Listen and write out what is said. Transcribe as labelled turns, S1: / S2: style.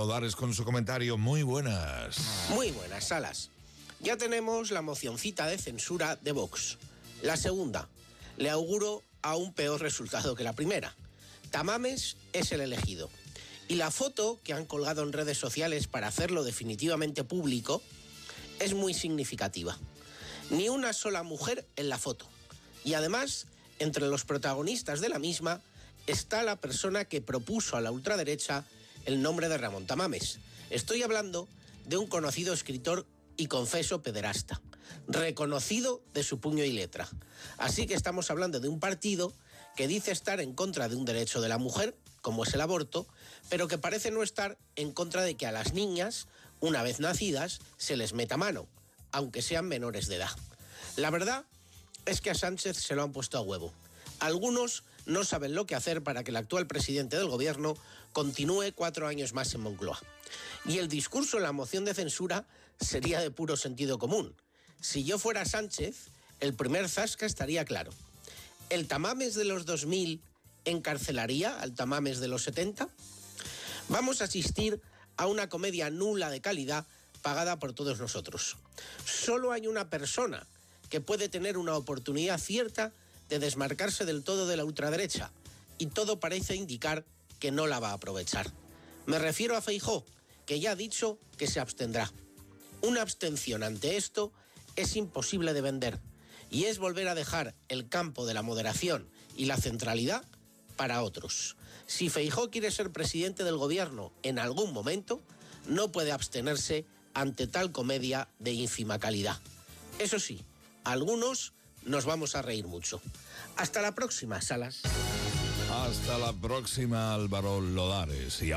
S1: Lodares con su comentario. Muy buenas.
S2: Muy buenas, Salas. Ya tenemos la mocioncita de censura de Vox. La segunda. Le auguro aún peor resultado que la primera. Tamames es el elegido. Y la foto que han colgado en redes sociales para hacerlo definitivamente público es muy significativa. Ni una sola mujer en la foto. Y además, entre los protagonistas de la misma está la persona que propuso a la ultraderecha el nombre de Ramón Tamames. Estoy hablando de un conocido escritor y confeso pederasta, reconocido de su puño y letra. Así que estamos hablando de un partido que dice estar en contra de un derecho de la mujer, como es el aborto, pero que parece no estar en contra de que a las niñas, una vez nacidas, se les meta mano, aunque sean menores de edad. La verdad es que a Sánchez se lo han puesto a huevo. Algunos no saben lo que hacer para que el actual presidente del gobierno continúe cuatro años más en Moncloa. Y el discurso en la moción de censura sería de puro sentido común. Si yo fuera Sánchez, el primer zasca estaría claro. ¿El Tamames de los 2000 encarcelaría al Tamames de los 70? Vamos a asistir a una comedia nula de calidad pagada por todos nosotros. Solo hay una persona que puede tener una oportunidad cierta de desmarcarse del todo de la ultraderecha y todo parece indicar que no la va a aprovechar. Me refiero a Feijó, que ya ha dicho que se abstendrá. Una abstención ante esto es imposible de vender y es volver a dejar el campo de la moderación y la centralidad para otros. Si Feijó quiere ser presidente del gobierno en algún momento, no puede abstenerse ante tal comedia de ínfima calidad. Eso sí, algunos nos vamos a reír mucho. Hasta la próxima, Salas.
S1: Hasta la próxima, Álvaro Lodares.